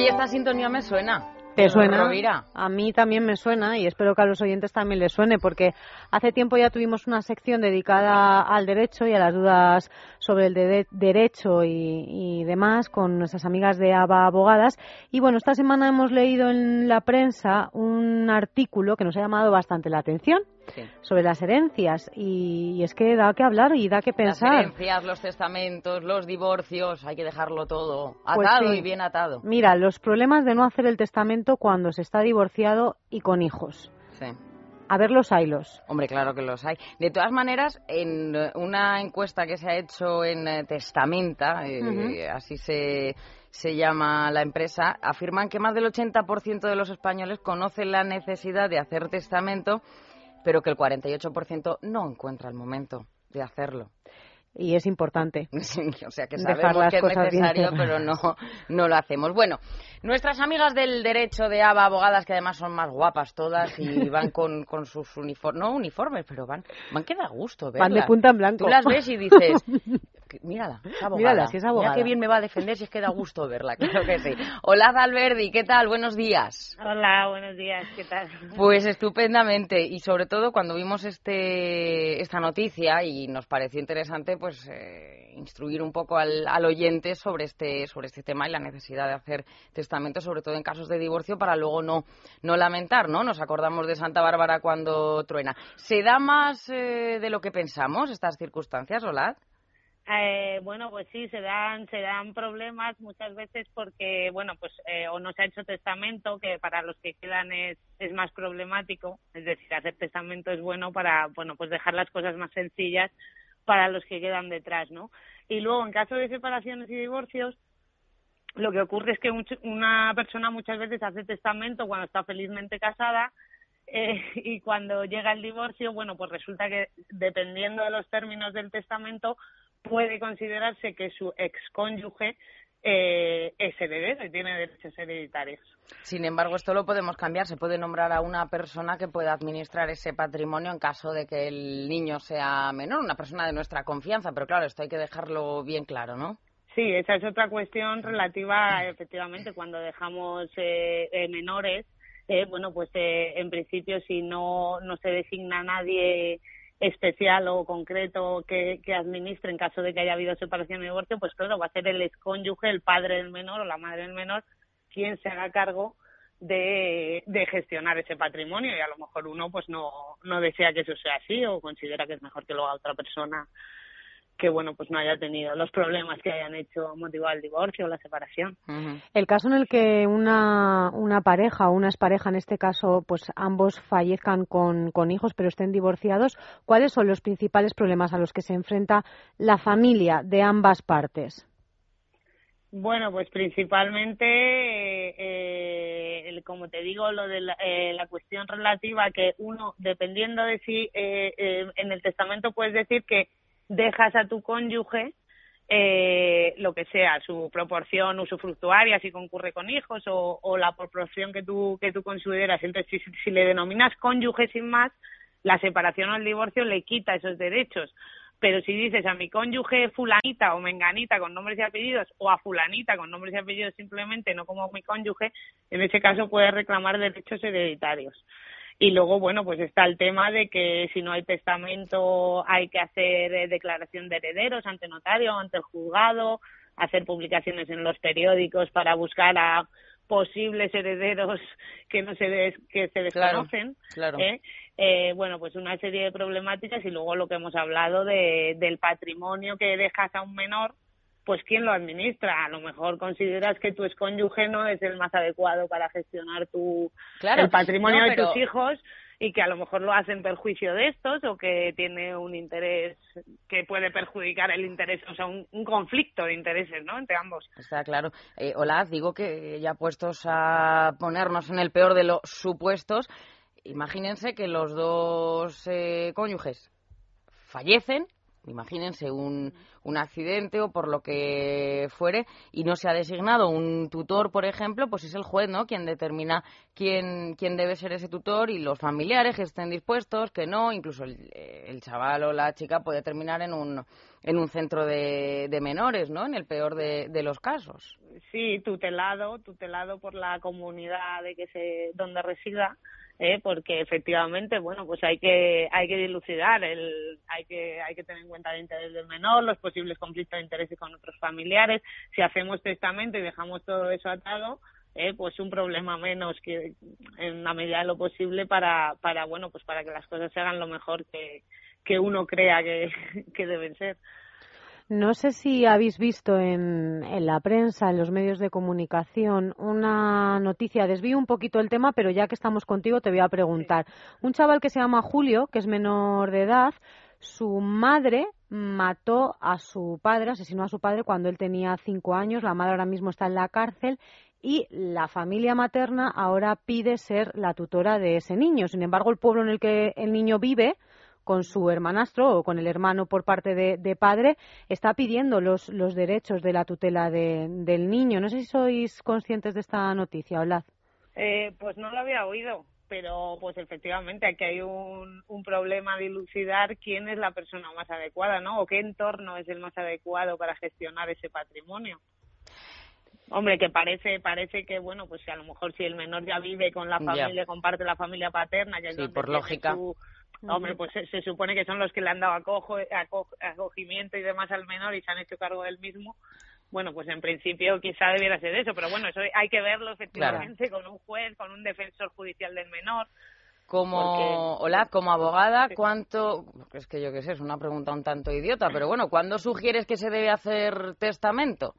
Oye, esta sintonía me suena. ¿Te suena? Rovira. A mí también me suena y espero que a los oyentes también les suene porque hace tiempo ya tuvimos una sección dedicada al derecho y a las dudas sobre el de- derecho y, y demás con nuestras amigas de ABA Abogadas. Y bueno, esta semana hemos leído en la prensa un artículo que nos ha llamado bastante la atención Sí. sobre las herencias y, y es que da que hablar y da que Las pensar. herencias, los testamentos, los divorcios, hay que dejarlo todo Pues atado sí. y bien atado. Mira, los problemas de no hacer el testamento cuando se está divorciado y con hijos. Sí. A ver los hilos. Hombre, claro que los hay. De todas maneras, en eh, una encuesta que se ha hecho en eh, Testamenta, eh, así se, se llama la empresa, afirman que más del 80% de los españoles conocen la necesidad de hacer testamento, pero que el 48% no encuentra el momento de hacerlo. Y es importante. Sí, o sea que sabemos que es necesario, pero no, no lo hacemos. Bueno, nuestras amigas del derecho de ABA, abogadas, que además son más guapas todas y van con, con sus uniformes, no uniformes, pero van, van que da gusto verlas. Van de punta en blanco. Tú las ves y dices, "Que- mírala, es abogada. Mírala, si es abogada. Mira qué bien me va a defender si es que da gusto verla, claro que sí. Hola, Alberdi, ¿qué tal? Buenos días. Hola, buenos días, ¿qué tal? Pues estupendamente y sobre todo cuando vimos este esta noticia y nos pareció interesante pues eh, instruir un poco al, al oyente sobre este sobre este tema y la necesidad de hacer testamento sobre todo en casos de divorcio para luego no no lamentar no nos acordamos de Santa Bárbara cuando truena se da más eh, de lo que pensamos estas circunstancias Olad Eh, bueno, pues sí, se dan, se dan problemas muchas veces porque, bueno, pues eh, o no se ha hecho testamento, que para los que quedan es, es más problemático. Es decir, hacer testamento es bueno para, bueno, pues dejar las cosas más sencillas para los que quedan detrás, ¿no? Y luego, en caso de separaciones y divorcios, lo que ocurre es que un- una persona muchas veces hace testamento cuando está felizmente casada eh, y cuando llega el divorcio, bueno, pues resulta que dependiendo de los términos del testamento puede considerarse que su excónyuge eh, es heredero y tiene derechos hereditarios. sin embargo esto lo podemos cambiar. Se puede nombrar a una persona que pueda administrar ese patrimonio en caso de que el niño sea menor una persona de nuestra confianza. Pero claro esto hay que dejarlo bien claro no Sí, esa es otra cuestión relativa, efectivamente, cuando dejamos eh, eh, menores, eh, bueno, pues eh, en principio si no, no se designa a nadie especial o concreto que, que administre en caso de que haya habido separación o divorcio, pues claro, va a ser el excónyuge, el padre del menor o la madre del menor quien se haga cargo de, de gestionar ese patrimonio. Y a lo mejor uno pues no, no desea que eso sea así o considera que es mejor que lo haga otra persona que bueno pues no haya tenido los problemas que hayan hecho motivado el divorcio o la separación. El caso en el que una, una pareja o una expareja, en este caso, pues ambos fallezcan con, con hijos pero estén divorciados, ¿cuáles son los principales problemas a los que se enfrenta la familia de ambas partes? Bueno, pues principalmente, eh, eh, el- como te digo, lo de la, eh, la cuestión relativa que uno, dependiendo de si eh, eh, en el testamento puedes decir que dejas a tu cónyuge eh, lo que sea, su proporción usufructuaria, si concurre con hijos o, o la proporción que tú, que tú consideras. Entonces, si, si le denominas cónyuge sin más, la separación o el divorcio le quita esos derechos. Pero si dices a mi cónyuge fulanita o menganita con nombres y apellidos o a fulanita con nombres y apellidos simplemente, no como mi cónyuge, en ese caso puedes reclamar derechos hereditarios. Y luego, bueno, pues está el tema de que si no hay testamento hay que hacer eh, declaración de herederos ante notario, ante el juzgado, hacer publicaciones en los periódicos para buscar a posibles herederos que no se des- que se Claro, desconocen. claro. ¿eh? Eh, bueno, pues una serie de problemáticas y luego lo que hemos hablado de, del patrimonio que dejas a un menor pues quién lo administra. A lo mejor consideras que tu excónyuge no es el más adecuado para gestionar tu el patrimonio de tus hijos y que a lo mejor lo hace en perjuicio de estos o que tiene un interés que puede perjudicar el interés, o sea, un, conflicto de intereses, ¿no? Entre ambos. Está claro. Eh, hola, digo que ya puestos a ponernos en el peor de los supuestos, imagínense que los dos eh, cónyuges fallecen imagínense un, un, accidente o por lo que fuere y no se ha designado un tutor, por ejemplo, pues es el juez, ¿no? Quien determina quién, quién debe ser ese tutor y los familiares que estén dispuestos, que no, incluso el, chaval o la chica puede terminar en un, en un centro de, de menores, ¿no? En el peor de, de los casos. Sí, tutelado, tutelado por la comunidad de que se, donde resida ¿eh? porque efectivamente bueno pues hay que hay que dilucidar el hay que hay que tener en cuenta el interés del menor los posibles conflictos de intereses con otros familiares. Si hacemos testamento y dejamos todo eso atado eh, pues un problema menos que en la medida de lo posible para para bueno pues para que las cosas se hagan lo mejor que que uno crea que, que deben ser no sé si habéis visto en, en, la prensa, en los medios de comunicación, una noticia. Desvío un poquito el tema, pero ya que estamos contigo te voy a preguntar. Un chaval que se llama Julio, que es menor de edad, su madre mató a su padre, asesinó a su padre cuando él tenía cinco años. La madre ahora mismo está en la cárcel y la familia materna ahora pide ser la tutora de ese niño. Sin embargo, el pueblo en el que el niño vive con su hermanastro o con el hermano por parte de, padre, está pidiendo los, los derechos de la tutela del niño. No sé si sois conscientes de esta noticia, Olaz. Eh, pues no lo había oído, pero pues efectivamente aquí hay un, un problema de dilucidar quién es la persona más adecuada, ¿no? O qué entorno es el más adecuado para gestionar ese patrimonio. Hombre, que parece parece que, bueno, pues a lo mejor si el menor ya vive con la familia, comparte la familia paterna, ya sí, por lógica. Hombre, pues se, supone que son los que le han dado acojo, acogimiento y demás al menor y se han hecho cargo del mismo. Bueno, pues en principio quizá debiera ser eso, pero bueno, eso hay que verlo efectivamente con un juez, con un defensor judicial del menor. Como, hola, como abogada, ¿cuánto, es que yo qué sé, es una pregunta un tanto idiota, pero bueno, ¿cuándo sugieres que se debe hacer testamento?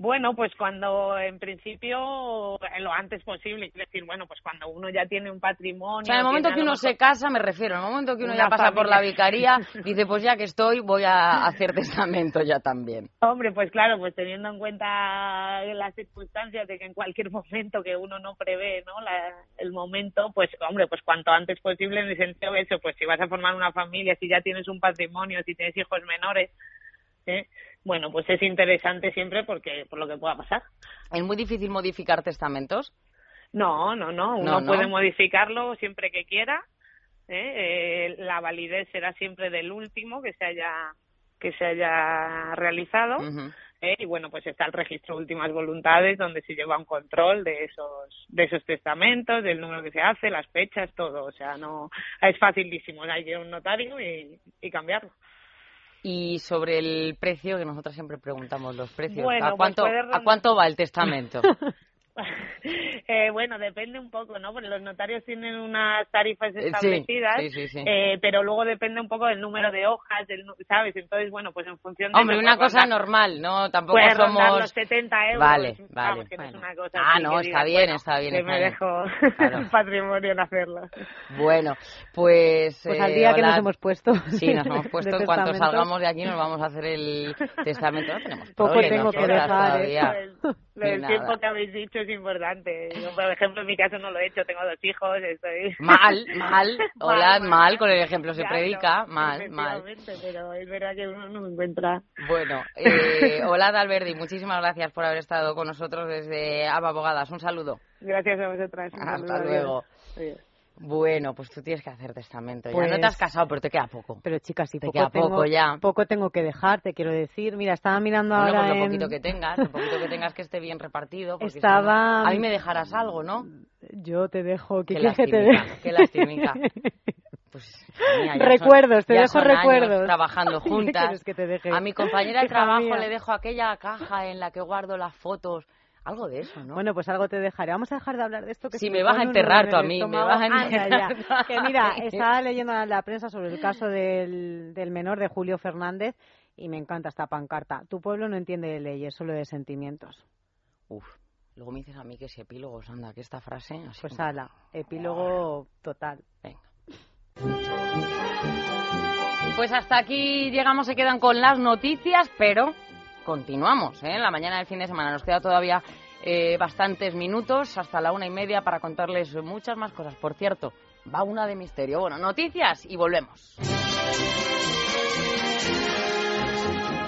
Bueno, pues cuando en principio lo antes posible, es decir, bueno, pues cuando uno ya tiene un patrimonio. O sea, en el momento que uno se casa, me refiero, en el momento que uno ya pasa por la vicaría, dice, pues ya que estoy, voy a hacer testamento ya también. Hombre, pues claro, pues teniendo en cuenta las circunstancias de que en cualquier momento que uno no prevé, ¿no? el momento, pues hombre, pues cuanto antes posible en el sentido de eso, pues si vas a formar una familia, si ya tienes un patrimonio, si tienes hijos menores, ¿eh? bueno, pues es interesante siempre porque por lo que pueda pasar. ¿Es muy difícil modificar testamentos? No, no, no. Uno puede modificarlo siempre que quiera. ¿eh? Eh, la validez será siempre del último que se haya que se haya realizado. ¿eh? y bueno, pues está el registro de últimas voluntades donde se lleva un control de esos de esos testamentos, del número que se hace, las fechas, todo. O sea, no es facilísimo. Hay que ir a un notario y, y cambiarlo. Y sobre el precio, que nosotros siempre preguntamos los precios, ¿a, pues cuánto, ¿a cuánto va el testamento? eh, bueno, depende un poco, ¿no? Porque los notarios tienen unas tarifas eh, establecidas, eh, pero luego depende un poco del número de hojas, del, ¿sabes? Entonces, bueno, pues en función de... Hombre, una cosa normal, ¿no? Tampoco somos... los 70 euros. Vale, vale. que no es una cosa ah, no, está bien, está bien. Que me dejo el patrimonio en hacerlo. Bueno, pues... Pues al día que nos hemos puesto. Sí, nos hemos puesto. En cuanto salgamos de aquí nos vamos a hacer el testamento. No tenemos Poco tengo que dejar. Todavía. El tiempo que habéis dicho es importante. Yo, por ejemplo, en mi caso no lo he hecho, tengo dos hijos, estoy... Mal, mal, hola, mal, con el ejemplo se predica, mal, mal. pero es verdad que uno no encuentra. Bueno, eh, hola Dalverdi, muchísimas gracias por haber estado con nosotros desde Aba Abogadas. Un saludo. Gracias a vosotras. Hasta luego. Bueno, pues tú tienes que hacer testamento. ya no te has pues casado, pero te queda poco. Pero chicas, si te poco queda tengo, poco ya. Poco tengo que dejar, te quiero decir. Mira, estaba mirando ahora. Pues lo poquito que tengas, lo poquito que tengas que esté bien repartido. Estaba. a mí me dejarás algo, ¿no? Yo te dejo. ¿Qué qué te deje? Qué lastimica. Pues, recuerdos, te dejo recuerdos. trabajando juntas. A mi compañera de trabajo le dejo aquella caja en la que guardo las fotos algo de eso, ¿no? Bueno, pues algo te dejaré. Vamos a dejar de hablar de esto. Que si me vas a enterrar tú a mí, me vas a enterrar. que mira, estaba leyendo la prensa sobre el caso del, del menor de Julio Fernández y me encanta esta pancarta. Tu pueblo no entiende de leyes, solo de sentimientos. Uf, luego me dices a mí que si epílogos, anda, que esta frase... Así pues ala, epílogo total. Venga. Pues hasta aquí llegamos, se quedan con las noticias, pero continuamos. ¿eh? En la mañana del fin de semana nos queda todavía eh, bastantes minutos, hasta la una y media, para contarles muchas más cosas. Por cierto, va una de misterio. Bueno, noticias y volvemos.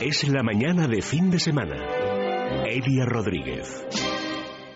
Es la mañana de fin de semana. Elia Rodríguez.